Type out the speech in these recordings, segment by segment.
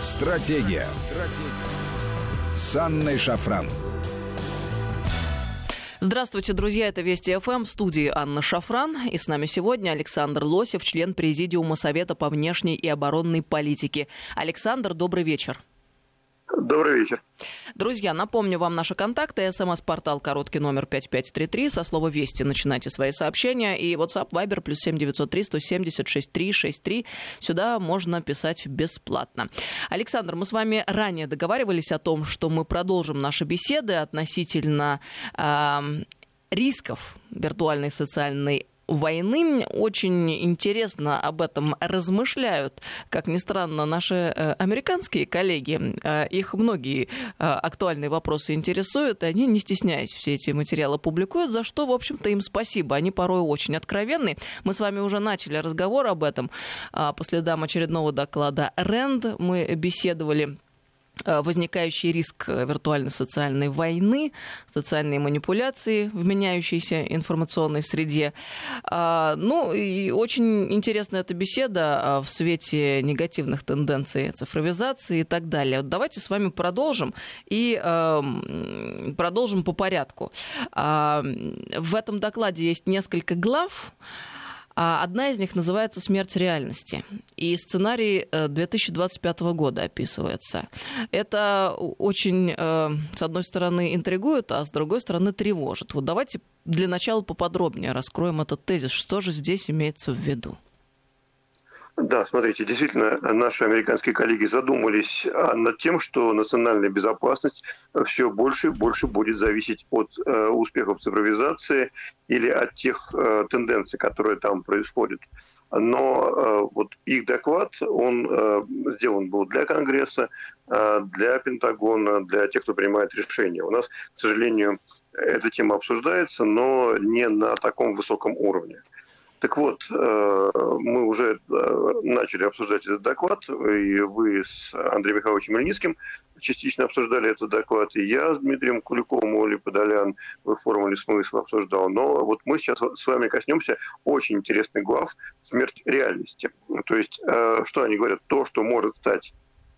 Стратегия. Стратегия. С Анной Шафран. Здравствуйте, друзья. Это Вести ФМ. В студии Анна Шафран. И с нами сегодня Александр Лосев, член Президиума Совета по внешней и оборонной политике. Александр, добрый вечер. Добрый вечер. Друзья, напомню вам наши контакты. СМС-портал короткий номер 5533. Со слова «Вести» начинайте свои сообщения. И WhatsApp, Viber, плюс 7903 170 6363. Сюда можно писать бесплатно. Александр, мы с вами ранее договаривались о том, что мы продолжим наши беседы относительно э, рисков виртуальной социальной войны. Очень интересно об этом размышляют, как ни странно, наши э, американские коллеги. Э, их многие э, актуальные вопросы интересуют, и они, не стесняясь, все эти материалы публикуют, за что, в общем-то, им спасибо. Они порой очень откровенны. Мы с вами уже начали разговор об этом по следам очередного доклада РЭНД. Мы беседовали возникающий риск э, виртуальной социальной войны, социальные манипуляции в меняющейся информационной среде. А, ну, и очень интересная эта беседа а, в свете негативных тенденций цифровизации и так далее. Давайте с вами продолжим и эм, продолжим по порядку. А, в этом докладе есть несколько глав. А одна из них называется «Смерть реальности». И сценарий 2025 э, года описывается. Это очень, э, с одной стороны, интригует, а с другой стороны, тревожит. Вот давайте для начала поподробнее раскроем этот тезис. Что же здесь имеется в виду? Да, смотрите, действительно, наши американские коллеги задумались а, над тем, что национальная безопасность все больше и больше будет зависеть от э, успехов цифровизации или от тех э, тенденций, которые там происходят. Но э, вот их доклад, он э, сделан был для Конгресса, э, для Пентагона, для тех, кто принимает решения. У нас, к сожалению, эта тема обсуждается, но не на таком высоком уровне. Так вот, э, мы уже э, начали обсуждать этот доклад, и вы с Андреем Михайловичем Мельницким частично обсуждали этот доклад, и я с Дмитрием Куликовым, Оли Подолян в формуле смысла обсуждал. Но вот мы сейчас с вами коснемся очень интересных глав «Смерть реальности». То есть, э, что они говорят? То, что может стать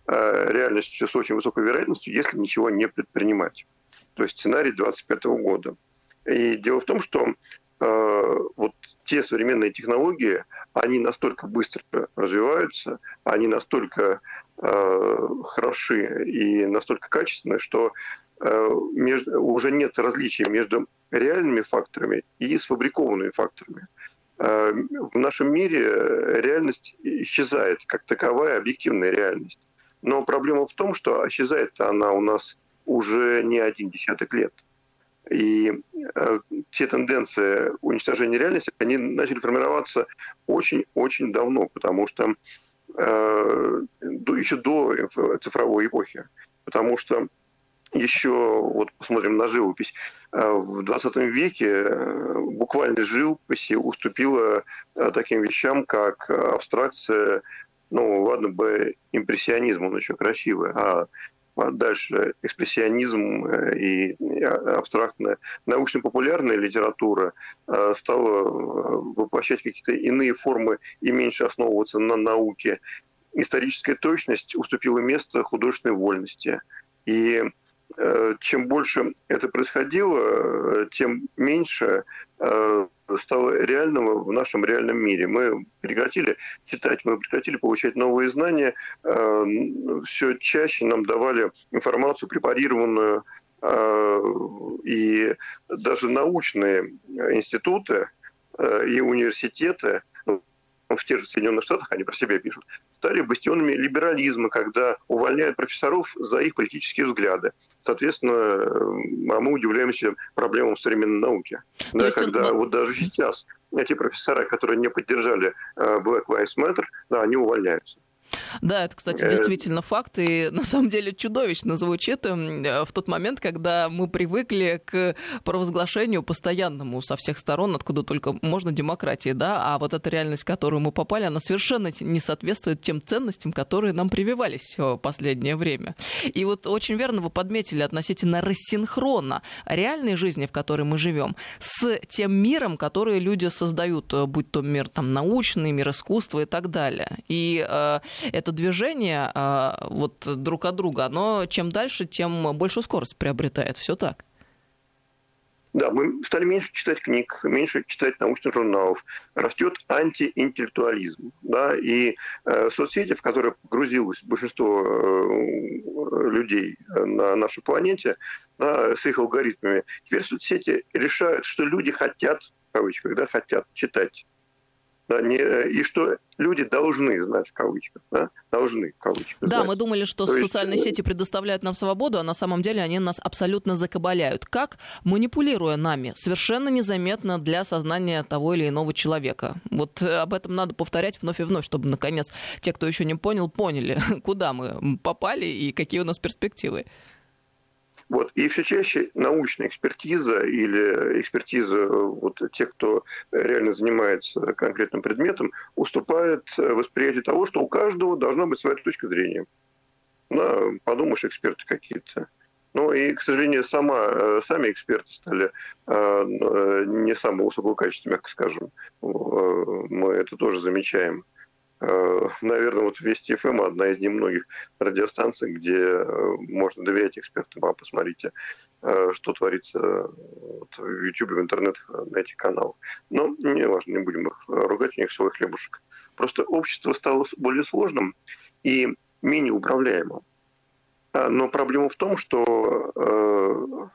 реальностью с очень высокой вероятностью, если ничего не предпринимать. То есть сценарий 2025 года. И дело в том, что вот те современные технологии, они настолько быстро развиваются, они настолько э, хороши и настолько качественны, что э, между, уже нет различия между реальными факторами и сфабрикованными факторами. Э, в нашем мире реальность исчезает как таковая объективная реальность. Но проблема в том, что исчезает она у нас уже не один десяток лет – и э, те тенденции уничтожения реальности, они начали формироваться очень-очень давно, потому что э, еще до цифровой эпохи. Потому что еще, вот посмотрим на живопись, э, в 20 веке э, буквально живописи уступила э, таким вещам, как абстракция, ну, ладно бы импрессионизм, он еще красивый, а дальше экспрессионизм э, и абстрактная научно-популярная литература э, стала э, воплощать какие-то иные формы и меньше основываться на науке. Историческая точность уступила место художественной вольности. И чем больше это происходило, тем меньше стало реального в нашем реальном мире. Мы прекратили читать, мы прекратили получать новые знания, э, все чаще нам давали информацию препарированную, э, и даже научные институты э, и университеты в тех же Соединенных Штатах, они про себя пишут, стали бастионами либерализма, когда увольняют профессоров за их политические взгляды. Соответственно, а мы удивляемся проблемам современной науки. Да, когда вот даже сейчас эти профессора, которые не поддержали Black Lives Matter, да, они увольняются. Да, это, кстати, э, действительно факт, и на самом деле чудовищно звучит э, в тот момент, когда мы привыкли к провозглашению постоянному со всех сторон, откуда только можно демократии, да, а вот эта реальность, в которую мы попали, она совершенно не соответствует тем ценностям, которые нам прививались в последнее время. И вот очень верно вы подметили относительно рассинхрона реальной жизни, в которой мы живем, с тем миром, который люди создают, будь то мир там научный, мир искусства и так далее. И э, это движение вот друг от друга, оно чем дальше, тем большую скорость приобретает. Все так. Да, мы стали меньше читать книг, меньше читать научных журналов. Растет антиинтеллектуализм. Да, и э, соцсети, в которые погрузилось большинство э, людей на нашей планете да, с их алгоритмами, теперь соцсети решают, что люди хотят, в кавычках, да, хотят читать да, не, и что люди должны знать в кавычках, да, должны в кавычках. Да, знать. мы думали, что То социальные есть... Э, сети предоставляют нам свободу, а на самом деле они нас абсолютно закабаляют. Как манипулируя нами, совершенно незаметно для сознания того или иного человека. Вот э, об этом надо повторять вновь и вновь, чтобы наконец те, кто еще не понял, поняли, куда мы попали и какие у нас перспективы. Вот. И все чаще научная экспертиза или экспертиза э, вот, тех, кто реально занимается конкретным предметом, уступает э, восприятию того, что у каждого должна быть своя точка зрения. Да, подумаешь, эксперты какие-то. Ну и, к сожалению, сама, э, сами эксперты стали не самого высокого качества, мягко скажем. Мы это тоже замечаем. Э, наверное, вот Вести ФМ одна из немногих радиостанций, где э, можно доверять экспертам. А посмотрите, э, что творится в YouTube, в интернете, на этих каналах. Но не важно, не будем их ругать, у них свой хлебушек. Просто общество стало более сложным и менее управляемым. Но проблема в том, что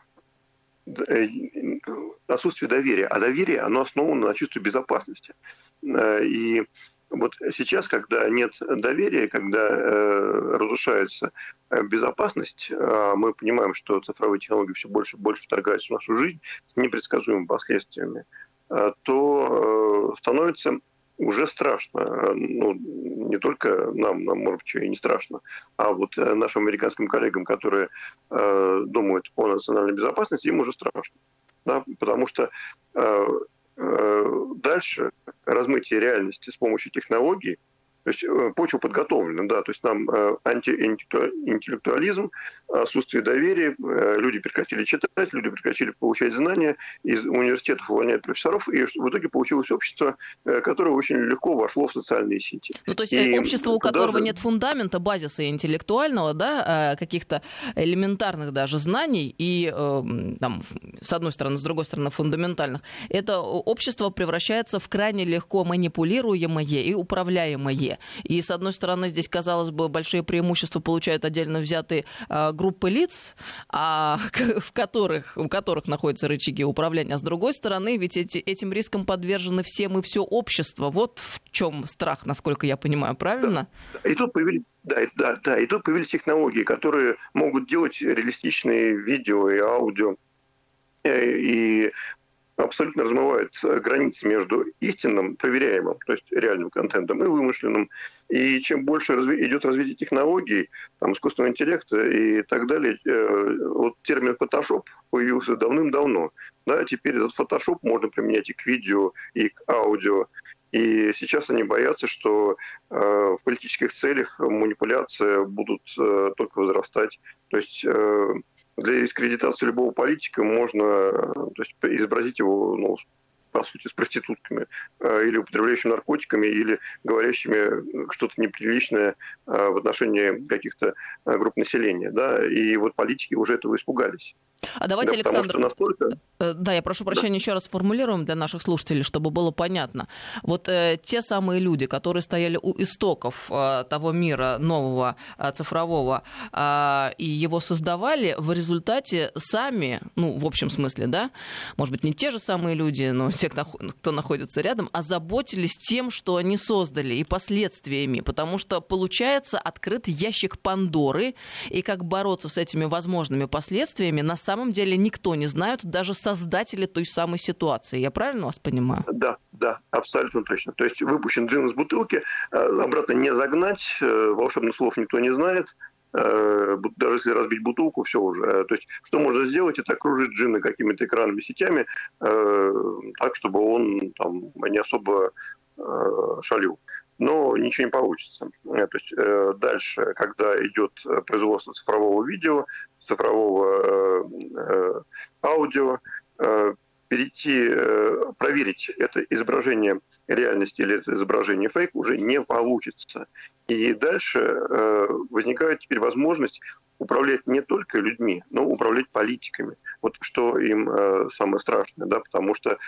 отсутствие доверия. А доверие, оно основано на чувстве безопасности. И вот сейчас, когда нет доверия, когда э, разрушается э, безопасность, э, мы понимаем, что цифровые технологии все больше и больше вторгаются в нашу жизнь с непредсказуемыми последствиями, э, то э, становится уже страшно. Ну, не только нам, нам, может быть, и не страшно, а вот э, нашим американским коллегам, которые э, думают о национальной безопасности, им уже страшно. Да? Потому что э, Э, дальше. Размытие реальности с помощью технологий – то есть э, почва подготовлена, да, то есть нам э, антиинтеллектуализм, отсутствие доверия, э, люди прекратили читать, люди прекратили получать знания, из университетов увольняют профессоров, и в итоге получилось общество, которое очень легко вошло в социальные сети. Ну, то есть и общество, у которого же... нет фундамента, базиса интеллектуального, да, каких-то элементарных даже знаний, и там, с одной стороны, с другой стороны, фундаментальных, это общество превращается в крайне легко манипулируемое и управляемое. И, с одной стороны, здесь, казалось бы, большие преимущества получают отдельно взятые а, группы лиц, а, в которых, у которых находятся рычаги управления. А с другой стороны, ведь эти, этим риском подвержены все мы, все общество. Вот в чем страх, насколько я понимаю, правильно? Да. И тут появились, да, да, да, и тут появились технологии, которые могут делать реалистичные видео и аудио э, и абсолютно размывают э, границы между истинным, проверяемым, то есть реальным контентом, и вымышленным. И чем больше разви- идет развитие технологий, там, искусственного интеллекта и так далее, э, вот термин Photoshop появился давным-давно. Да, теперь этот Photoshop можно применять и к видео, и к аудио. И сейчас они боятся, что э, в политических целях манипуляции будут э, только возрастать. То есть э, для дискредитации любого политика можно то есть, изобразить его ну, по сути, с проститутками, э, или употребляющими наркотиками, или говорящими что-то неприличное э, в отношении каких-то э, групп населения. Да? И вот политики уже этого испугались. А давайте, да, Александр, настолько... да, я прошу прощения, да. еще раз формулируем для наших слушателей, чтобы было понятно. Вот э, те самые люди, которые стояли у истоков э, того мира нового э, цифрового э, и его создавали, в результате сами, ну, в общем смысле, да, может быть, не те же самые люди, но те, кто находится рядом, озаботились тем, что они создали, и последствиями, потому что, получается, открыт ящик Пандоры, и как бороться с этими возможными последствиями на самом деле никто не знает, даже создатели той самой ситуации. Я правильно вас понимаю? Да, да, абсолютно точно. То есть выпущен джин из бутылки, э, обратно не загнать, э, волшебных слов никто не знает, Э, даже если разбить бутылку, все уже. То есть, что можно сделать, это окружить джина какими-то экранными сетями, так, чтобы он там не особо шалил. Но ничего не получится. То есть дальше, когда идет производство цифрового видео, цифрового аудио, перейти, э, проверить это изображение реальности или это изображение фейк уже не получится. И дальше э, возникает теперь возможность управлять не только людьми, но управлять политиками. Вот что им э, самое страшное, да, потому что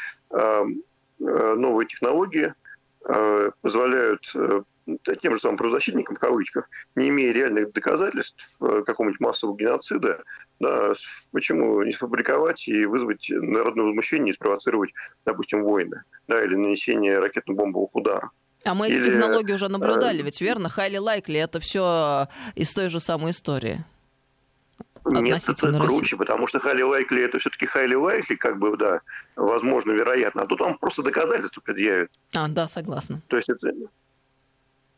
новые технологии позволяют тем же самым правозащитникам, в кавычках, не имея реальных доказательств э, какого-нибудь массового геноцида, да, почему не сфабриковать и вызвать народное возмущение и спровоцировать, допустим, войны, да, или нанесение ракетно-бомбовых ударов. А мы эти технологии уже наблюдали, э, ведь верно? Хайли лайкли, это все из той же самой истории. Нет, это круче, потому что Хайли Лайкли это все-таки Хайли Лайкли, как бы, да, возможно, вероятно. А тут вам просто доказательства предъявят. А, да, согласна. То есть это,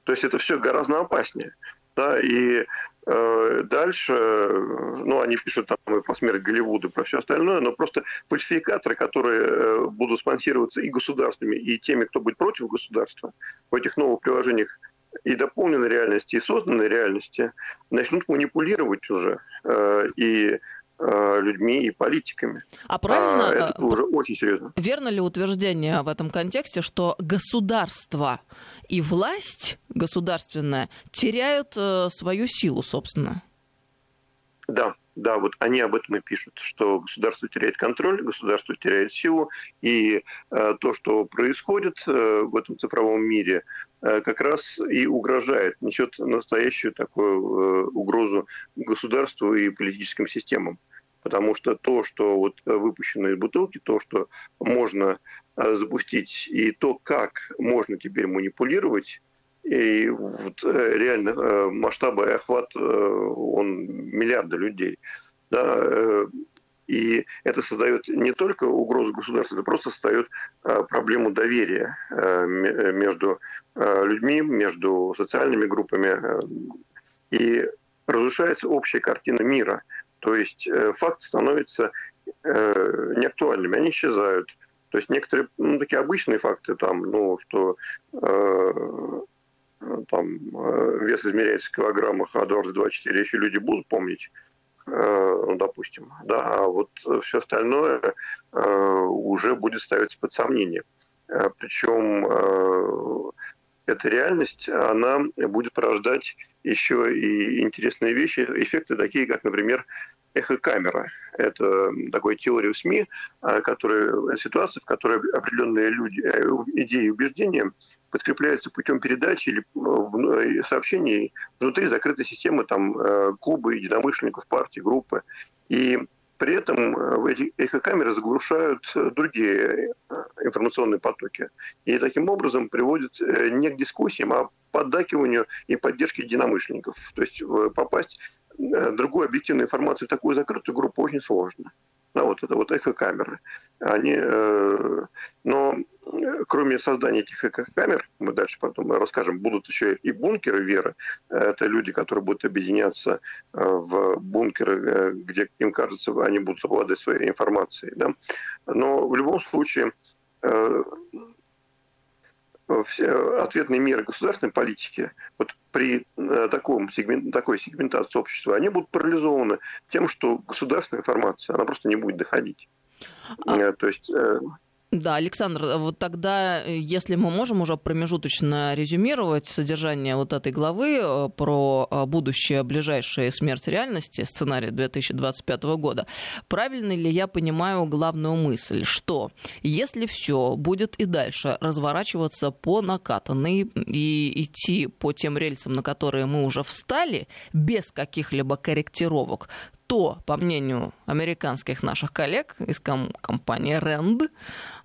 то есть это все гораздо опаснее. Да, и э, дальше, ну, они пишут там и про смерть Голливуда, про все остальное, но просто фальсификаторы, которые э, будут спонсироваться и государствами, и теми, кто будет против государства в этих новых приложениях и дополненной реальности, и созданной реальности, начнут манипулировать уже. Э, и Э, людьми и политиками. А правильно? А, это э, уже очень серьезно. Верно ли утверждение в этом контексте, что государство и власть государственная теряют э, свою силу, собственно? Да, да, вот они об этом и пишут, что государство теряет контроль, государство теряет силу, и э, то, что происходит э, в этом цифровом мире, э, как раз и угрожает, несет настоящую такую э, угрозу государству и политическим системам. Потому что то, что вот выпущено из бутылки, то, что можно э, запустить, и то, как можно теперь манипулировать, и вот э, реально э, масштаб и охват, э, он миллиарды людей. Да, и это создает не только угрозу государству, это просто создает проблему доверия между людьми, между социальными группами. И разрушается общая картина мира. То есть факты становятся неактуальными, они исчезают. То есть некоторые ну, такие обычные факты, там, ну, что там э, вес измеряется в килограммах, а дважды два четыре еще люди будут помнить, э, ну, допустим, да, а вот все остальное э, уже будет ставиться под сомнение. Причем эта реальность, она будет порождать еще и интересные вещи, эффекты такие, как, например, эхокамера. Это такой теория в СМИ, а, которая, ситуация, в которой определенные люди, э, идеи и убеждения подкрепляются путем передачи или э, сообщений внутри закрытой системы там, э, клуба единомышленников, партии, группы. И при этом эти эхокамеры заглушают другие информационные потоки. И таким образом приводят не к дискуссиям, а поддакиванию и поддержке единомышленников. То есть попасть Э, другой объективной информации в такую закрытую группу очень сложно. Да, вот это вот эхокамеры. Они, э, но э, кроме создания этих эхокамер, мы дальше потом расскажем, будут еще и бункеры веры. Это люди, которые будут объединяться э, в бункеры, где им кажется, они будут обладать своей информацией. Да? Но в любом случае все ответные меры государственной политики вот при э, таком сегмент, такой сегментации общества, они будут парализованы тем, что государственная информация, она просто не будет доходить. А... Э, то есть э, да, Александр, вот тогда, э, если мы можем уже промежуточно резюмировать содержание вот этой главы э, про э, будущее ближайшее смерть реальности, сценарий 2025 года, правильно ли я понимаю главную мысль, что если все будет и дальше разворачиваться по накатанной и идти по тем рельсам, на которые мы уже встали, без каких-либо корректировок, то, по мнению американских наших коллег из ком- компании RAND,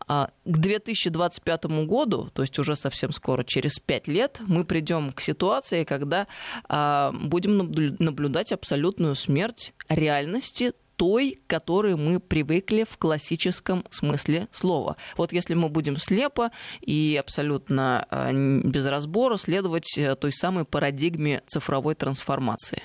к 2025 году, то есть уже совсем скоро, через пять лет, мы придем к ситуации, когда а, будем наблюдать абсолютную смерть реальности той, которой мы привыкли в классическом смысле слова. Вот если мы будем слепо и абсолютно а, без разбора следовать э, той самой парадигме цифровой трансформации.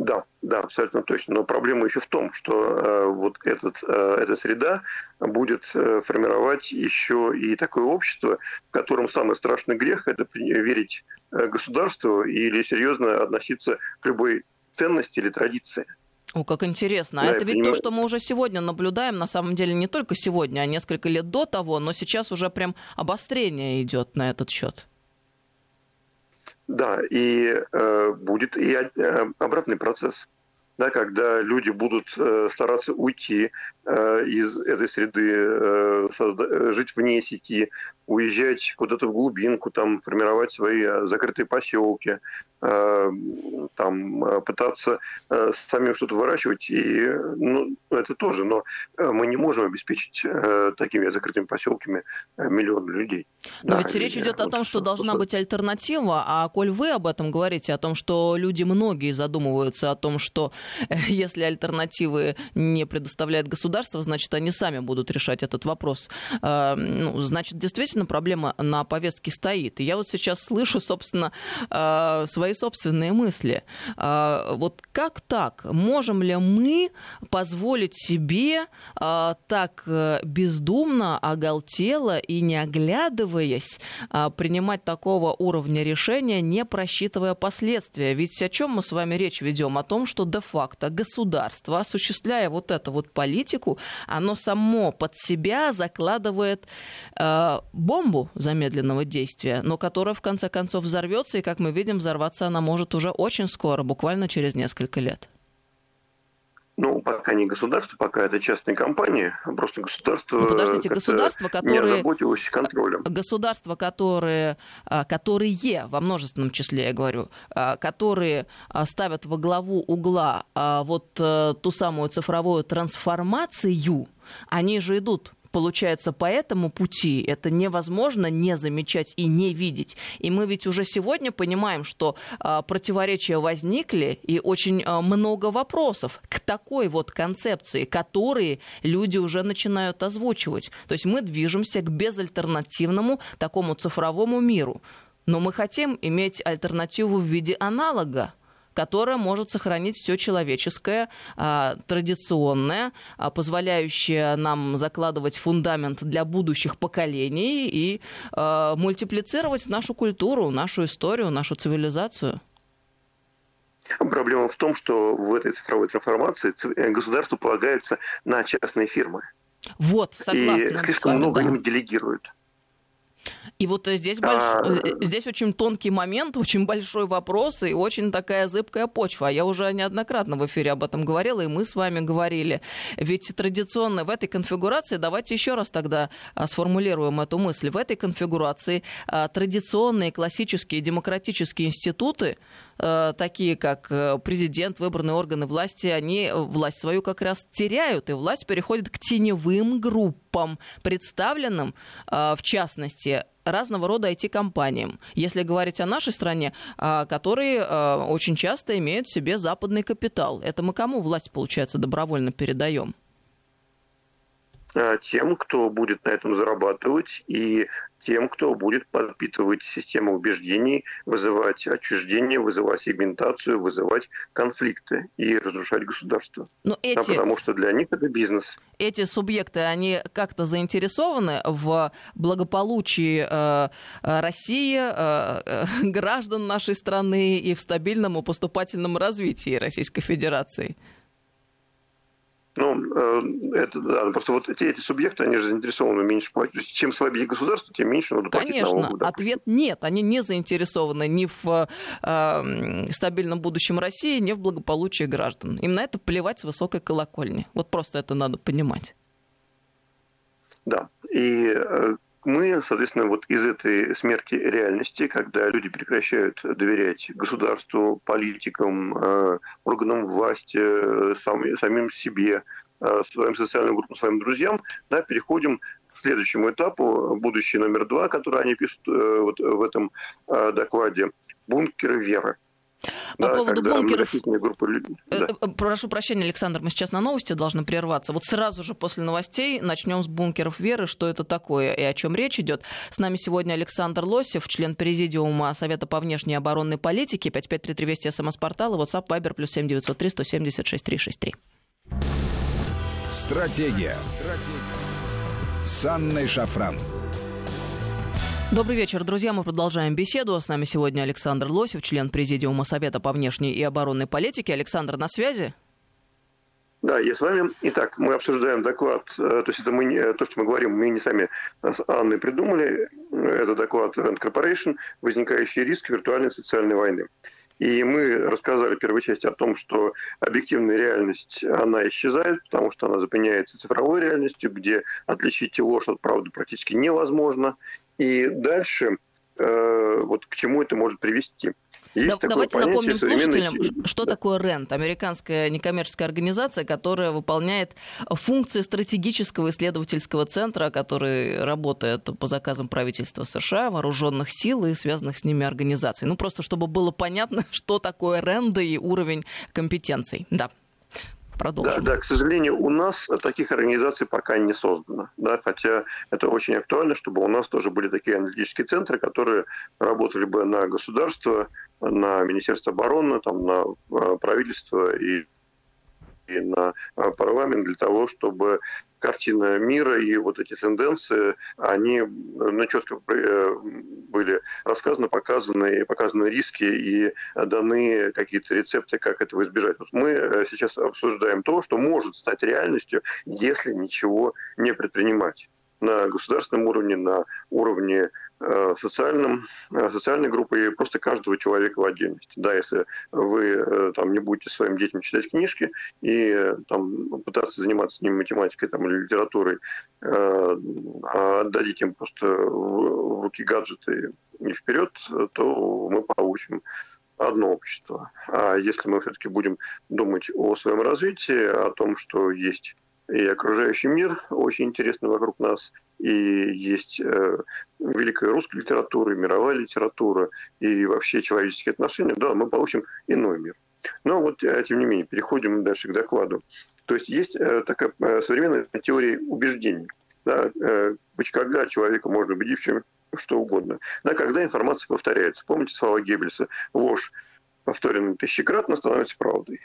Да, да, абсолютно точно. Но проблема еще в том, что э, вот этот, э, эта среда будет э, формировать еще и такое общество, в котором самый страшный грех – это верить э, государству или серьезно относиться к любой ценности или традиции. О, как интересно. А да, это ведь понимаю. то, что мы уже сегодня наблюдаем, на самом деле не только сегодня, а несколько лет до того, но сейчас уже прям обострение идет на этот счет. Да, и э, будет и э, обратный процесс да, когда люди будут э, стараться уйти э, из этой среды, э, созда- жить вне сети, уезжать куда-то в глубинку, там, формировать свои э, закрытые поселки, э, там, э, пытаться э, самим что-то выращивать. И, ну, это тоже, но э, мы не можем обеспечить э, такими закрытыми поселками миллион людей. Но да, ведь речь идет вот о том, что должна быть альтернатива, а коль вы об этом говорите, о том, что люди многие задумываются о том, что если альтернативы не предоставляет государство, значит, они сами будут решать этот вопрос. Э, ну, значит, действительно проблема на повестке стоит. Я вот сейчас слышу, собственно, э, свои собственные мысли. Э, вот как так? Можем ли мы позволить себе так бездумно, оголтело и не оглядываясь принимать такого уровня решения, не просчитывая последствия? Ведь о чем мы с вами речь ведем? О том, что де-факто факто государство, осуществляя вот эту вот политику, оно само под себя закладывает э, бомбу замедленного действия, но которая в конце концов взорвется, и, как мы видим, взорваться она может уже очень скоро, буквально через несколько лет. Ну, пока не государство, пока это частные компании, просто государство... Ну, подождите, государство, которое... Не озаботилось контролем. Государства, которые, а, которые, во множественном числе я говорю, а, которые а, ставят во главу угла вот э, ту самую цифровую трансформацию, они же идут получается, по этому пути это невозможно не замечать и не видеть. И мы ведь уже сегодня понимаем, что э, противоречия возникли и очень э, много вопросов к такой вот концепции, которые люди уже начинают озвучивать. То есть мы движемся к безальтернативному такому цифровому миру. Но мы хотим иметь альтернативу в виде аналога которая может сохранить все человеческое, а, традиционное, а, позволяющее нам закладывать фундамент для будущих поколений и а, мультиплицировать нашу культуру, нашу историю, нашу цивилизацию. Проблема в том, что в этой цифровой трансформации э, государство полагается на частные фирмы. Вот, согласна. И слишком вами, много да. им делегируют. И вот э, здесь, больш... А, э, здесь очень тонкий момент, очень большой вопрос и очень такая зыбкая почва. Я уже неоднократно в эфире об этом говорила, и мы с вами говорили. Ведь традиционно в этой конфигурации, давайте еще раз тогда а, сформулируем эту мысль, в этой конфигурации а, традиционные классические демократические институты, Э, такие как э, президент, выбранные органы власти, они власть свою как раз теряют, и власть переходит к теневым группам, представленным, э, в частности, разного рода IT-компаниям. Если говорить о нашей стране, которые очень часто имеют в себе западный капитал. Это мы кому власть, получается, добровольно передаем? Э, тем, кто будет на этом зарабатывать, и тем, кто будет подпитывать систему убеждений, вызывать отчуждение, вызывать сегментацию, вызывать конфликты и разрушать государство. Но эти... а потому что для них это бизнес. Эти субъекты, они как-то заинтересованы в благополучии э, России, э, э, граждан нашей страны и в стабильном и поступательном развитии Российской Федерации? Ну, э, это да, ну, просто вот эти, эти субъекты, они же заинтересованы меньше платить. То есть, чем слабее государство, тем меньше надо платить Конечно, налогов. ответ нет. Они не заинтересованы ни в э, стабильном будущем России, ни в благополучии граждан. Им на это плевать с высокой колокольни. Вот просто это надо понимать. Да. И э, мы, соответственно, вот из этой смерти реальности, когда люди прекращают доверять государству, политикам, э, органам власти, э, самим себе, э, своим социальным группам, своим друзьям, да, переходим к следующему этапу, будущий номер два, который они пишут вот в этом докладе, бункеры веры. По да, поводу бункеров... Группы... Да. Э, прошу прощения, Александр, мы сейчас на новости должны прерваться. Вот сразу же после новостей начнем с бункеров веры, что это такое и о чем речь идет. С нами сегодня Александр Лосев, член президиума Совета по внешней оборонной политике, 5533 Вести СМС-портал и WhatsApp Viber плюс 7903 176 363. Стратегия. Стратегия. С Анной Шафран. Добрый вечер, друзья. Мы продолжаем беседу. С нами сегодня Александр Лосев, член Президиума Совета по внешней и оборонной политике. Александр, на связи? Да, я с вами. Итак, мы обсуждаем доклад, то есть это мы, то, что мы говорим, мы не сами с Анной придумали. Это доклад Rand Corporation «Возникающий риск виртуальной социальной войны». И мы рассказали в первой части о том, что объективная реальность, она исчезает, потому что она заменяется цифровой реальностью, где отличить ложь от правды практически невозможно. И дальше э, вот к чему это может привести. Есть да, давайте напомним слушателям, что да. такое РЕНТ, американская некоммерческая организация, которая выполняет функции стратегического исследовательского центра, который работает по заказам правительства США, вооруженных сил и связанных с ними организаций. Ну, просто чтобы было понятно, что такое РЕНД и уровень компетенций. Да продолжим. Да, да, к сожалению, у нас таких организаций пока не создано. Да, хотя это очень актуально, чтобы у нас тоже были такие аналитические центры, которые работали бы на государство, на Министерство обороны, там, на э, правительство и и на э, парламент для того, чтобы картина мира и вот эти тенденции, они ну, четко э, были рассказаны, показаны, показаны риски и даны какие-то рецепты, как этого избежать. Вот мы сейчас обсуждаем то, что может стать реальностью, если ничего не предпринимать на государственном уровне, на уровне Э, социальным, э, социальной группы и просто каждого человека в отдельности. Да, если вы э, там не будете своим детям читать книжки и там пытаться заниматься с ними математикой там, или литературой, а отдадите им просто в руки гаджеты и вперед, то мы получим одно общество. А если мы все-таки будем думать о своем развитии, о том, что есть и окружающий мир очень интересный вокруг нас, и есть э, великая русская литература, и мировая литература, и вообще человеческие отношения, да, мы получим иной мир. Но вот, э, тем не менее, переходим дальше к докладу. То есть есть э, такая э, современная теория убеждений. Да, э, когда человека можно убедить в чем что угодно. Да, когда информация повторяется. Помните слова Геббельса? Ложь, повторенная тысячекратно, становится правдой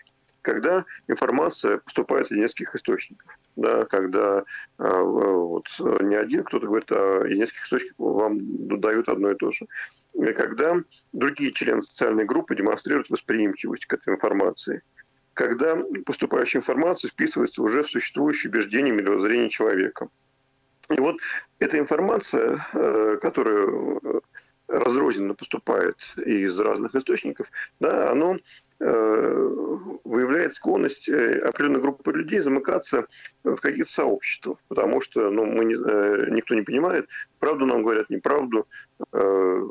когда информация поступает из нескольких источников. Да, когда э, вот, не один кто-то говорит, а из нескольких источников вам дают одно и то же. И когда другие члены социальной группы демонстрируют восприимчивость к этой информации. Когда поступающая информация вписывается уже в существующее убеждение мировоззрение человека. И вот эта информация, э, которая разрозненно поступает из разных источников, да, оно э, выявляет склонность э, определенной группы людей замыкаться в каких-то сообществах, потому что ну, мы не, э, никто не понимает, правду нам говорят, неправду. Э,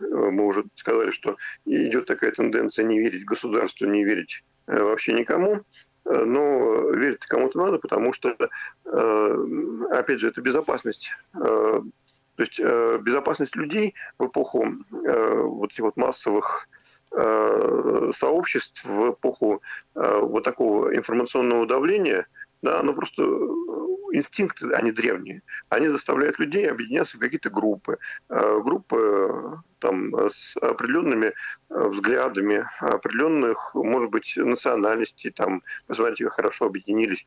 мы уже сказали, что идет такая тенденция не верить государству, не верить э, вообще никому но верить кому-то надо, потому что, э, опять же, это безопасность э, то есть э, безопасность людей в эпоху э, вот этих вот массовых э, сообществ, в эпоху э, вот такого информационного давления, да, оно просто э, инстинкты, они древние. Они заставляют людей объединяться в какие-то группы. Э, группы там, с определенными э, взглядами, определенных, может быть, национальностей. Там, посмотрите, как хорошо объединились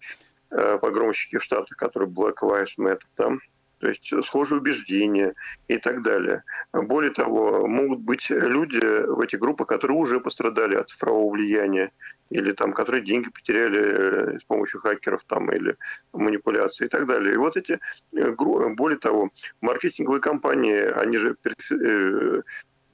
э, погромщики в Штатах, которые Black Lives Matter. Там, то есть схожие убеждения и так далее. Более того, могут быть люди в этих группах, которые уже пострадали от цифрового влияния, или там, которые деньги потеряли э, с помощью хакеров там, или манипуляций и так далее. И вот эти, э, более того, маркетинговые компании, они же э,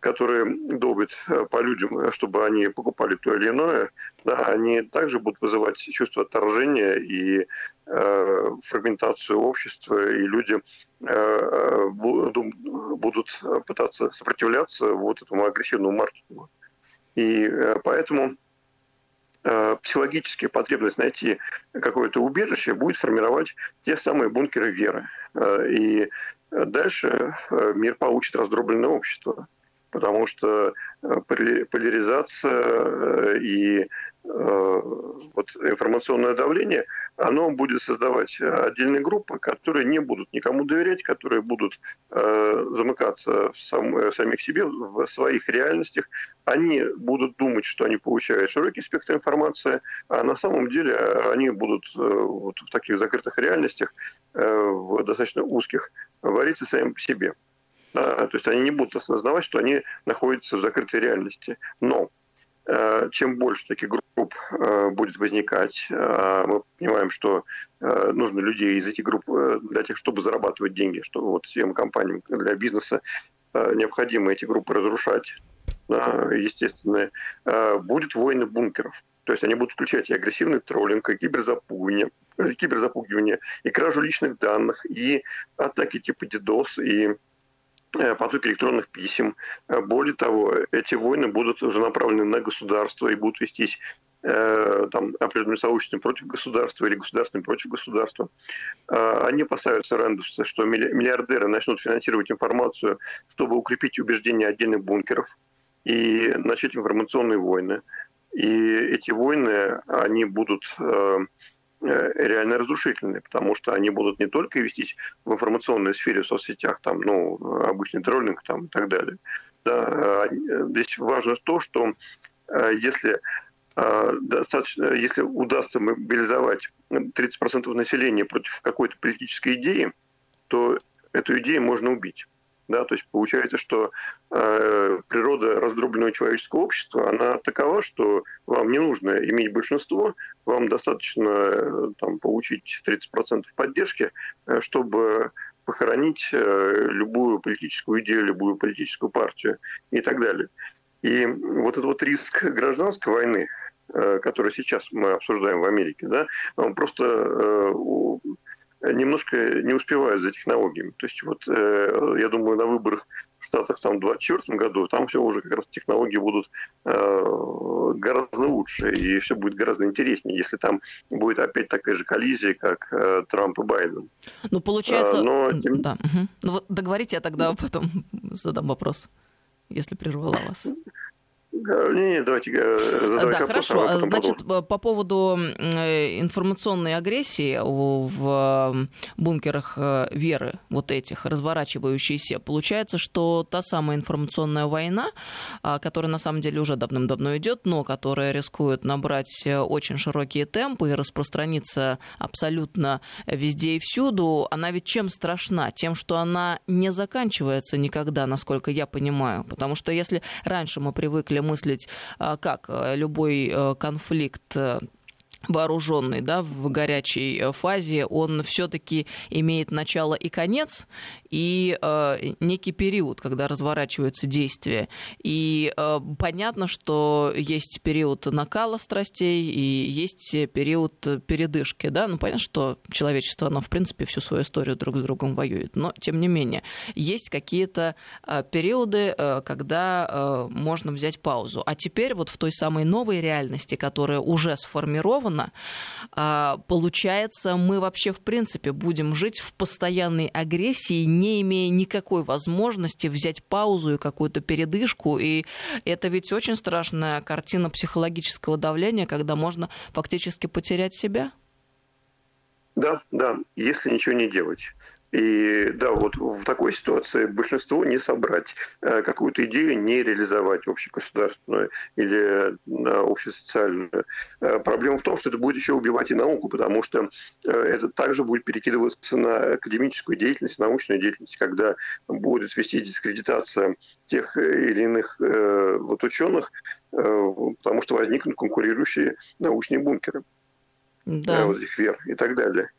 которые долбят э, по людям, э, чтобы они покупали то или иное, да, они также будут вызывать чувство отторжения и э, фрагментацию общества, и люди э, будут пытаться сопротивляться вот этому агрессивному маркетингу. И э, поэтому э, психологическая потребность найти какое-то убежище будет формировать те самые бункеры веры. И дальше мир получит раздробленное общество потому что э, поляризация э, и э, вот информационное давление, оно будет создавать отдельные группы, которые не будут никому доверять, которые будут замыкаться в сам, самих себе, в своих реальностях. Они будут думать, что они получают широкий спектр информации, а на самом деле они будут вот в таких закрытых реальностях, в достаточно узких, вариться сами по себе. А, то есть они не будут осознавать, что они находятся в закрытой реальности. Но чем больше таких групп будет возникать, мы понимаем, что нужно людей из этих групп для тех, чтобы зарабатывать деньги, чтобы вот всем компаниям для бизнеса необходимо эти группы разрушать, естественно, будет войны бункеров. То есть они будут включать и агрессивный троллинг, и киберзапугивание, киберзапугивание, и кражу личных данных, и атаки типа DDoS, и э, поток электронных писем. Э, более того, эти войны будут уже направлены на государство и будут вестись э, там, определенными сообществами против государства или государствами против государства. Они опасаются Рэндуса, что миллиардеры начнут финансировать информацию, чтобы укрепить убеждения отдельных бункеров и начать информационные войны. И эти войны, они будут э, э, реально разрушительные, потому что они будут не только вестись в информационной сфере, в соцсетях, там, ну, обычный троллинг там, и так далее. Да, здесь важно то, что э, если достаточно, если удастся мобилизовать 30% населения против какой-то политической идеи, то эту идею можно убить. Да, то есть получается, что э, природа раздробленного человеческого общества, она такова, что вам не нужно иметь большинство, вам достаточно э, там, получить 30% поддержки, э, чтобы похоронить э, любую политическую идею, любую политическую партию и так далее. И вот этот вот риск гражданской войны, э, который сейчас мы обсуждаем в Америке, да, он просто э, немножко не успевают за технологиями. То есть вот э, я думаю, на выборах в Штатах там, в 2024 году, там все уже как раз технологии будут э, гораздо лучше, и все будет гораздо интереснее, если там будет опять такая же коллизия, как э, Трамп и Байден. Ну, получается... А, но, да. угу. Ну вот договорите, я тогда потом задам вопрос, если прервала вас. Не, давайте э, Да, хорошо. А Значит, по поводу э, информационной агрессии в бункерах э, веры, вот этих, разворачивающейся, получается, что та самая информационная война, а, которая на самом деле уже давным-давно идет, но которая рискует набрать очень широкие темпы и распространиться абсолютно везде и всюду, она ведь чем страшна? Тем, что она не заканчивается никогда, насколько я понимаю. Потому что если раньше мы привыкли мыслить, а, как э, любой э, конфликт э, вооруженный, да, в горячей э, фазе, он все-таки имеет начало и конец, и э, некий период, когда разворачиваются действия. И э, понятно, что есть период накала страстей и есть период передышки, да, ну понятно, что человечество, оно в принципе всю свою историю друг с другом воюет, но тем не менее есть какие-то э, периоды, э, когда э, можно взять паузу. А теперь вот в той самой новой реальности, которая уже сформирована, сезона, а, получается, мы вообще в принципе будем жить в постоянной агрессии, не имея никакой возможности взять паузу и какую-то передышку. И это ведь очень страшная картина психологического давления, когда можно фактически потерять себя. Да, да, если ничего не делать. И да, вот в такой ситуации большинство не собрать, э, какую-то идею не реализовать общегосударственную или общесоциальную. Э, проблема в том, что это будет еще убивать и науку, потому что э, это также будет перекидываться на академическую деятельность, научную деятельность, когда будет вести дискредитация тех или иных вот ученых, потому что возникнут конкурирующие научные бункеры. Да. Вот этих вер и так далее.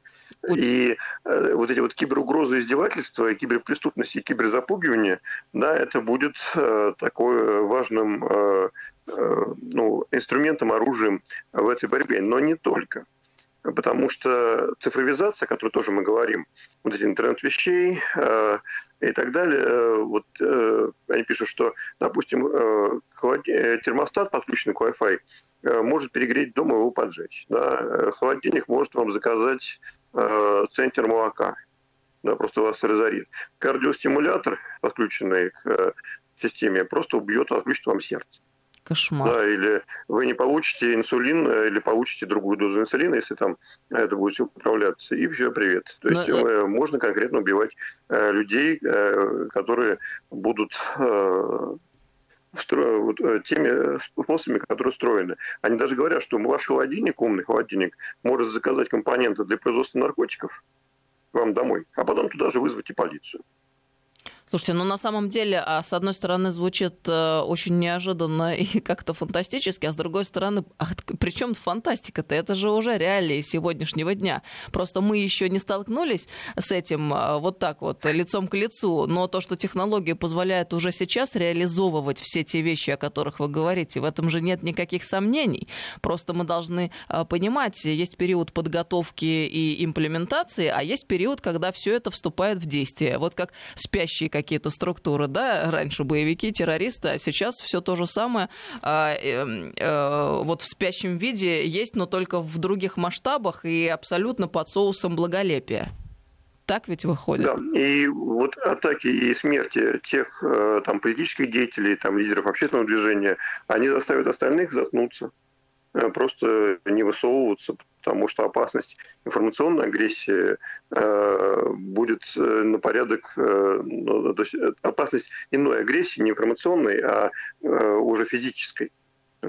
И э, вот эти вот киберугрозы, издевательства, киберпреступности и киберзапугивание, да, это будет э, такой важным э, э, ну, инструментом, оружием в этой борьбе. Но не только. Потому что цифровизация, о которой тоже мы говорим, вот эти интернет вещей э, и так далее, э, вот э, они пишут, что, допустим, э, холоде... термостат, подключенный к Wi-Fi, э, может перегреть дом и его поджечь. Да? Э, холодильник может вам заказать э, центр молока. Да, просто вас разорит. Кардиостимулятор, подключенный к э, системе, просто убьет, отключит вам сердце. Кошмар. Да, или вы не получите инсулин, э, или получите другую дозу инсулина, если там это будет управляться, и все, привет. То есть Но... Э, можно конкретно убивать э, людей, э, которые будут э, вот, э, теми способами, которые устроены. Они даже говорят, что ваш холодильник, умный холодильник, может заказать компоненты для производства наркотиков вам домой, а потом туда же вызвать и полицию. Слушайте, ну на самом деле, а с одной стороны, звучит э, очень неожиданно и как-то фантастически, а с другой стороны, а, причем фантастика-то? Это же уже реалии сегодняшнего дня. Просто мы еще не столкнулись с этим э, вот так вот, лицом к лицу, но то, что технология позволяет уже сейчас реализовывать все те вещи, о которых вы говорите, в этом же нет никаких сомнений. Просто мы должны э, понимать, есть период подготовки и имплементации, а есть период, когда все это вступает в действие. Вот как спящие какие-то структуры, да, раньше боевики, террористы, а сейчас все то же самое а, э, э, вот в спящем виде есть, но только в других масштабах и абсолютно под соусом благолепия. Так ведь выходит? Да, и вот атаки и смерти тех э, там, политических деятелей, там, лидеров общественного движения, они заставят остальных заткнуться, э, просто не высовываться, потому что опасность информационной агрессии э, будет э, на порядок, э, ну, то есть опасность иной агрессии, не информационной, а уже физической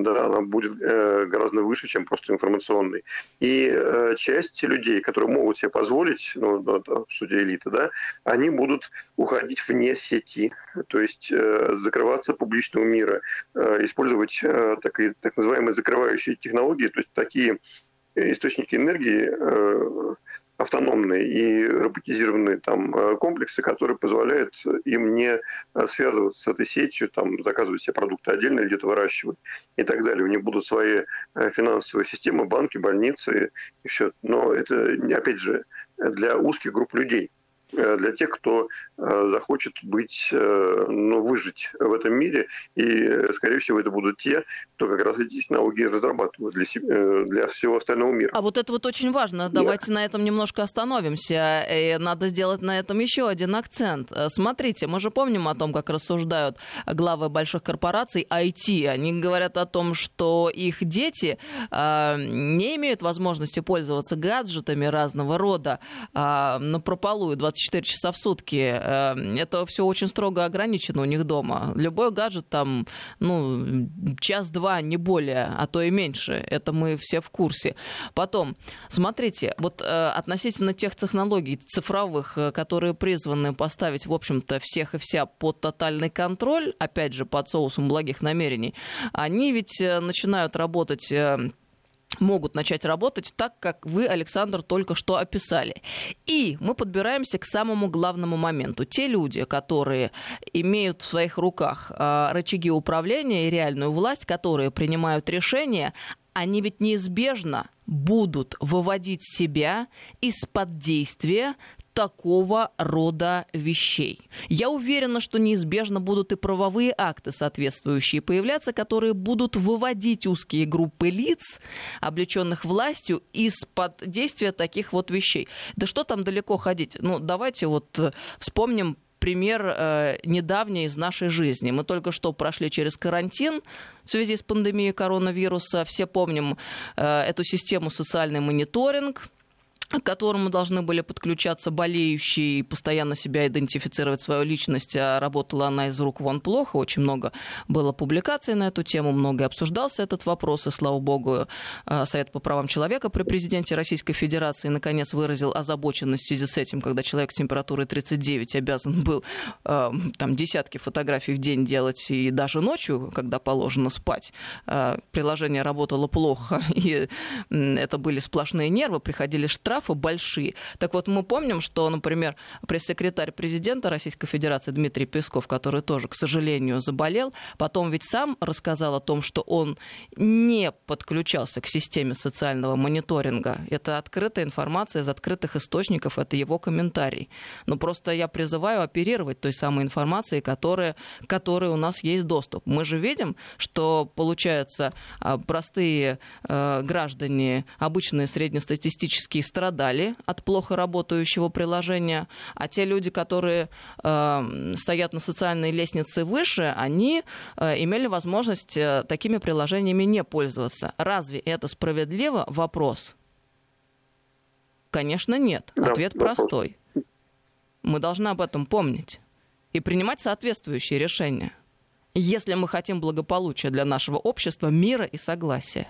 да, она будет э, гораздо выше, чем просто информационной. И э, часть людей, которые могут себе позволить, ну, ну в элита, да, они будут уходить вне сети, то есть э, закрываться публичного мира, э, использовать э, так, так называемые закрывающие технологии, то есть такие источники энергии э, автономные и роботизированные там э, комплексы, которые позволяют им не э, связываться с этой сетью, там, заказывать себе продукты отдельно где-то выращивать и так далее. У них будут свои финансовые системы, банки, больницы и все. Но это, опять же, для узких групп людей. Э, для тех, кто э, захочет быть, э, ну, выжить в этом мире. И, скорее всего, это будут те, кто как раз эти технологии разрабатывают для, себя, для всего остального мира. А вот это вот очень важно. Давайте да. на этом немножко остановимся. И надо сделать на этом еще один акцент. Смотрите, мы же помним о том, как рассуждают главы больших корпораций IT. Они говорят о том, что их дети э, не имеют возможности пользоваться гаджетами разного рода э, на прополую 24 24 часа в сутки. Эм, это все очень строго ограничено у них дома. Любой гаджет там, ну, час-два, не более, а то и меньше. Это мы все в курсе. Потом, смотрите, вот э, относительно тех технологий цифровых, э, которые призваны поставить, в общем-то, всех и вся под тотальный контроль, опять же, под соусом благих намерений, они ведь э, начинают работать могут начать работать так, как вы, Александр, только что описали. И мы подбираемся к самому главному моменту. Те люди, которые имеют в своих руках э, рычаги управления и реальную власть, которые принимают решения, они ведь неизбежно будут выводить себя из-под действия такого рода вещей. Я уверена, что неизбежно будут и правовые акты соответствующие появляться, которые будут выводить узкие группы лиц, облеченных властью, из-под действия таких вот вещей. Да что там далеко ходить? Ну, давайте вот э, вспомним пример э, недавний из нашей жизни. Мы только что прошли через карантин в связи с пандемией коронавируса. Все помним э, эту систему социальный мониторинг к которому должны были подключаться болеющие и постоянно себя идентифицировать свою личность, а работала она из рук вон плохо. Очень много было публикаций на эту тему, много обсуждался этот вопрос, и, слава богу, э, Совет по правам человека при президенте Российской Федерации наконец выразил озабоченность в связи с этим, когда человек с температурой 39 обязан был э, там десятки фотографий в день делать и даже ночью, когда положено спать. Э, приложение работало плохо, и это были сплошные нервы, приходили штрафы, штрафы большие. Так вот, мы помним, что, например, пресс-секретарь президента Российской Федерации Дмитрий Песков, который тоже, к сожалению, заболел, потом ведь сам рассказал о том, что он не подключался к системе социального мониторинга. Это открытая информация из открытых источников, это его комментарий. Но просто я призываю оперировать той самой информацией, которая, которой у нас есть доступ. Мы же видим, что, получается, а, простые э, граждане, обычные среднестатистические страны, пострадали от плохо работающего приложения, а те люди, которые э, стоят на социальной лестнице выше, они э, имели возможность э, такими приложениями не пользоваться. Разве это справедливо? Вопрос. Конечно, нет. Ответ да, простой. Мы должны об этом помнить и принимать соответствующие решения, если мы хотим благополучия для нашего общества, мира и согласия.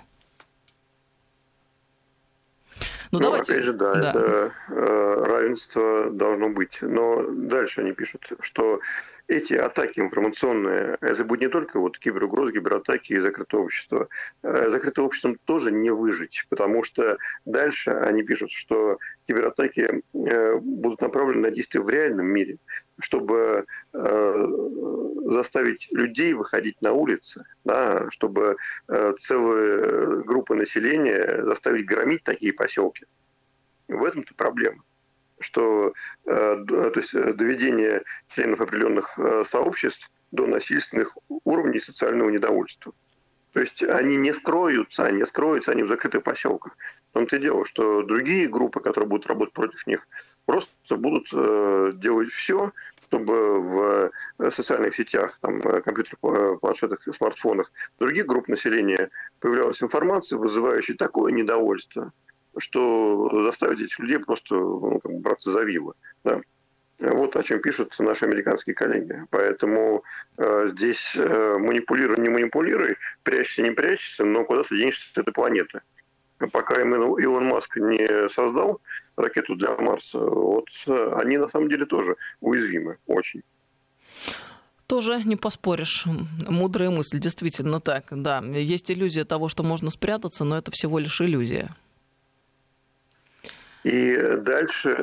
Ну, ну давайте. опять же, да, да. это э, равенство должно быть. Но дальше они пишут, что эти атаки информационные, это будет не только вот киберугрозы, кибератаки и закрытое общество. Э, закрытое обществом тоже не выжить, потому что дальше они пишут, что кибератаки э, будут направлены на действия в реальном мире, чтобы э, заставить людей выходить на улицы, да, чтобы целые группы населения заставить громить такие поселки. В этом-то проблема что э, то есть э, доведение членов определенных э, сообществ до насильственных уровней социального недовольства. То есть они не скроются, они скроются, они в закрытых поселках. В том-то и дело, что другие группы, которые будут работать против них, просто будут делать все, чтобы в социальных сетях, там, компьютерах, планшетах, смартфонах других групп населения появлялась информация, вызывающая такое недовольство, что заставить этих людей просто ну, как бы браться за вилы. Да? Вот о чем пишут наши американские коллеги. Поэтому э, здесь э, манипулируй, не манипулируй, прячься, не прячься, но куда ты денешься с этой планеты. Пока Илон Маск не создал ракету для Марса, вот э, они на самом деле тоже уязвимы очень. Тоже не поспоришь. Мудрая мысль, действительно так. Да, есть иллюзия того, что можно спрятаться, но это всего лишь иллюзия. И дальше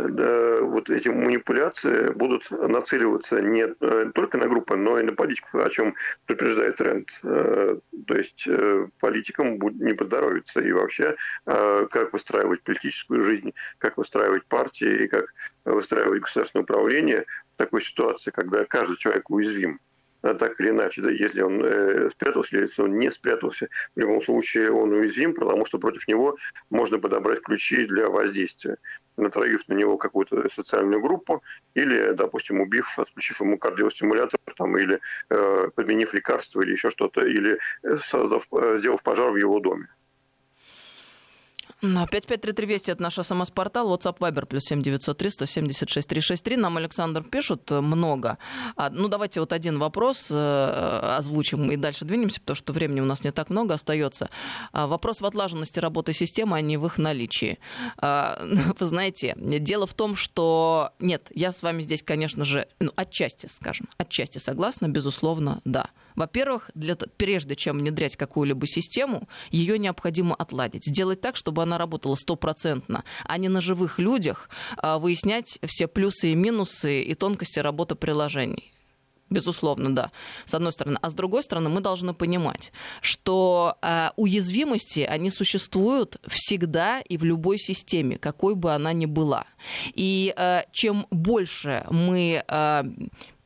вот эти манипуляции будут нацеливаться не э, только на группы, но и на политиков, о чем предупреждает тренд. Э, то есть э, политикам не поздоровится. И вообще, как выстраивать политическую жизнь, как выстраивать партии, как выстраивать государственное управление в такой ситуации, когда каждый человек уязвим. А так или иначе, да, если он э, спрятался если он не спрятался, в любом случае он уязвим, потому что против него можно подобрать ключи для воздействия, натравив на него какую-то социальную группу или, допустим, убив, отключив ему кардиостимулятор, там, или э, подменив лекарство или еще что-то, или э, создав, э, сделав пожар в его доме. На 553320 это наш СМС-портал, WhatsApp Viber, плюс 7903 176 363. Нам Александр пишут э, много. А, ну, давайте вот один вопрос э, озвучим и дальше двинемся, потому что времени у нас не так много остается. А, вопрос в отлаженности работы системы, а не в их наличии. А, вы знаете, дело в том, что... Нет, я с вами здесь, конечно же, ну, отчасти, скажем, отчасти согласна, безусловно, да. Во-первых, для, прежде чем внедрять какую-либо систему, ее необходимо отладить. Сделать так, чтобы она работала стопроцентно, а не на живых людях а выяснять все плюсы и минусы и тонкости работы приложений. Безусловно, да, с одной стороны. А с другой стороны, мы должны понимать, что э, уязвимости, они существуют всегда и в любой системе, какой бы она ни была. И э, чем больше мы э,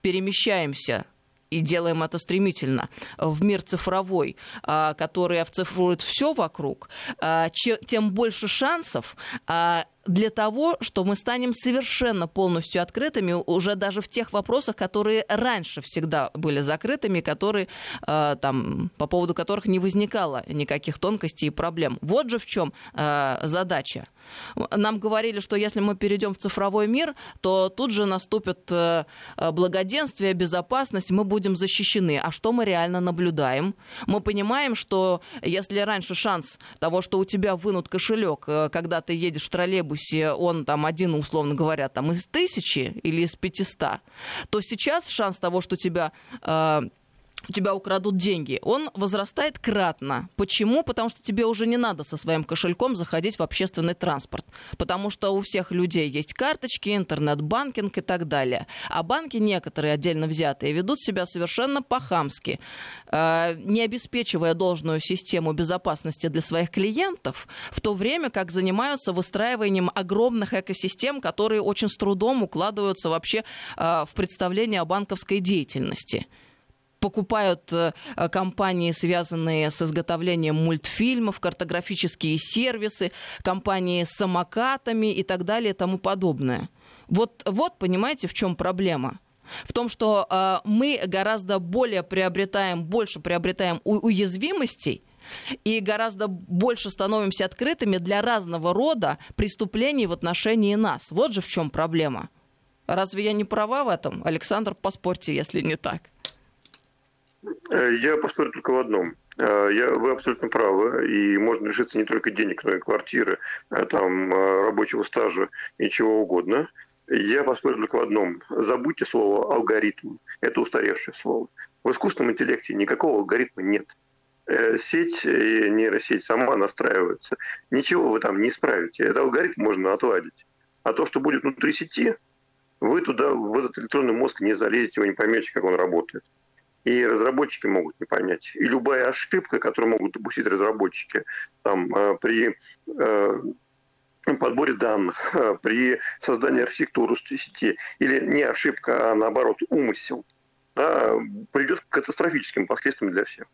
перемещаемся и делаем это стремительно, в мир цифровой, а, который оцифрует все вокруг, а, тем больше шансов а, для того, что мы станем совершенно полностью открытыми уже даже в тех вопросах, которые раньше всегда были закрытыми, которые, э, там, по поводу которых не возникало никаких тонкостей и проблем. Вот же в чем э, задача. Нам говорили, что если мы перейдем в цифровой мир, то тут же наступит э, благоденствие, безопасность, мы будем защищены. А что мы реально наблюдаем? Мы понимаем, что если раньше шанс того, что у тебя вынут кошелек, э, когда ты едешь в троллейбусе, автобусе он там один, условно говоря, там из тысячи или из пятиста, то сейчас шанс того, что тебя э, у тебя украдут деньги, он возрастает кратно. Почему? Потому что тебе уже не надо со своим кошельком заходить в общественный транспорт. Потому что у всех людей есть карточки, интернет-банкинг и так далее. А банки некоторые отдельно взятые ведут себя совершенно по-хамски, э, не обеспечивая должную систему безопасности для своих клиентов, в то время как занимаются выстраиванием огромных экосистем, которые очень с трудом укладываются вообще э, в представление о банковской деятельности покупают э, компании, связанные с изготовлением мультфильмов, картографические сервисы, компании с самокатами и так далее и тому подобное. Вот, вот понимаете, в чем проблема? В том, что э, мы гораздо более приобретаем, больше приобретаем у- уязвимостей, и гораздо больше становимся открытыми для разного рода преступлений в отношении нас. Вот же в чем проблема. Разве я не права в этом? Александр, поспорьте, если не так. Э, я поспорю только в одном. Я, вы абсолютно правы. И можно лишиться не только денег, но и квартиры, там, рабочего стажа и чего угодно. Я поспорю только в одном. Забудьте слово «алгоритм». Это устаревшее слово. В искусственном интеллекте никакого алгоритма нет. Э, сеть, нейросеть сама настраивается. Ничего вы там не исправите. Этот алгоритм можно отладить. А то, что будет внутри сети, вы туда, в этот электронный мозг не залезете, вы не поймете, как он работает. И разработчики могут не понять. И любая ошибка, которую могут допустить разработчики, там, э, при э, подборе данных, при создании архитектуры сети, или не ошибка, а наоборот умысел, да, приведет к катастрофическим последствиям для всех.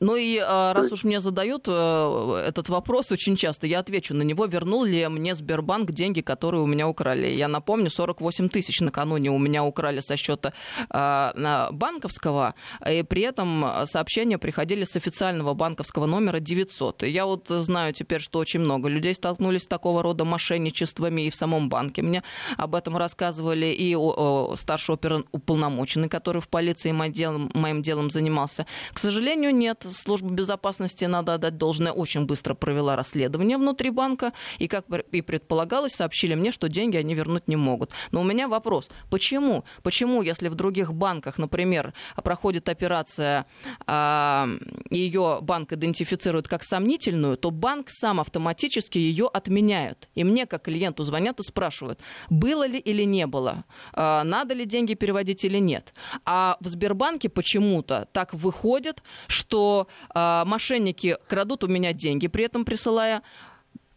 Ну и а, раз уж мне задают э, этот вопрос очень часто, я отвечу на него. Вернул ли мне Сбербанк деньги, которые у меня украли? Я напомню, 48 тысяч накануне у меня украли со счета а, банковского, и при этом сообщения приходили с официального банковского номера 900. И я вот знаю теперь, что очень много людей столкнулись с такого рода мошенничествами и в самом банке. Мне об этом рассказывали и старший оперуполномоченный, который в полиции моим делом, моим делом занимался. К сожалению, нет. Служба безопасности, надо отдать должное, очень быстро провела расследование внутри банка. И, как и предполагалось, сообщили мне, что деньги они вернуть не могут. Но у меня вопрос. Почему? Почему, если в других банках, например, проходит операция, а, ее банк идентифицирует как сомнительную, то банк сам автоматически ее отменяет. И мне, как клиенту, звонят и спрашивают, было ли или не было, а, надо ли деньги переводить или нет. А в Сбербанке почему-то так выходит, что э, мошенники крадут у меня деньги, при этом присылая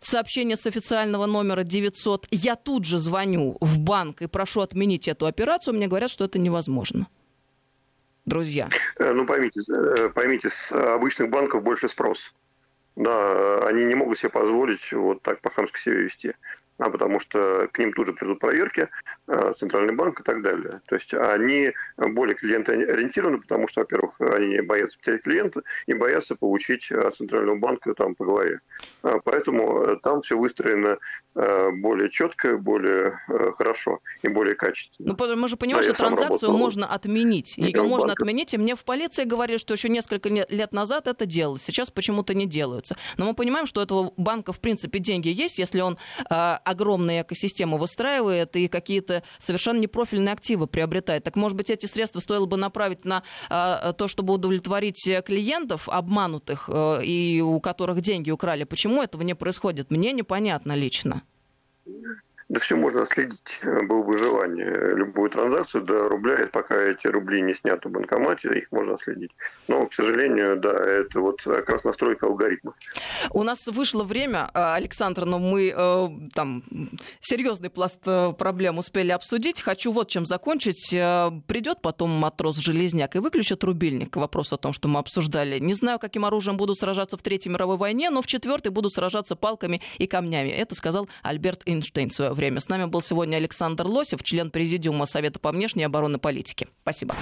сообщение с официального номера 900. Я тут же звоню в банк и прошу отменить эту операцию. Мне говорят, что это невозможно. Друзья. Э, ну, поймите, э, поймите, с обычных банков больше спрос. Да, они не могут себе позволить вот так по-хамски себя вести а потому что к ним тут же придут проверки, э, Центральный банк и так далее. То есть они более клиентоориентированы, потому что, во-первых, они боятся потерять клиента и боятся получить от Центрального банка там по голове. А поэтому э, там все выстроено э, более четко, более хорошо и более качественно. Ну, мы же понимаем, да, что транзакцию можно отменить. Ее можно отменить, и мне в полиции говорили, что еще несколько лет назад это делалось. Сейчас почему-то не делаются. Но мы понимаем, что у этого банка, в принципе, деньги есть, если он огромные экосистемы выстраивает и какие-то совершенно непрофильные активы приобретает. Так, может быть, эти средства стоило бы направить на а, то, чтобы удовлетворить клиентов обманутых э, и у которых деньги украли. Почему этого не происходит? Мне непонятно лично. Да все можно отследить, э, было бы желание. Любую транзакцию до рубля, и пока эти рубли не сняты в банкомате, их можно отследить. Но, к сожалению, да, это вот как раз настройка алгоритма. У нас вышло время, а, Александр, но мы э, там серьезный пласт э, проблем успели обсудить. Хочу вот чем закончить. Придет потом матрос-железняк и выключит рубильник. Вопрос о том, что мы обсуждали. Не знаю, каким оружием будут сражаться в Третьей мировой войне, но в Четвертой будут сражаться палками и камнями. Это сказал Альберт Эйнштейн в время. С нами был сегодня Александр Лосев, член Президиума Совета по внешней обороны политике. Спасибо.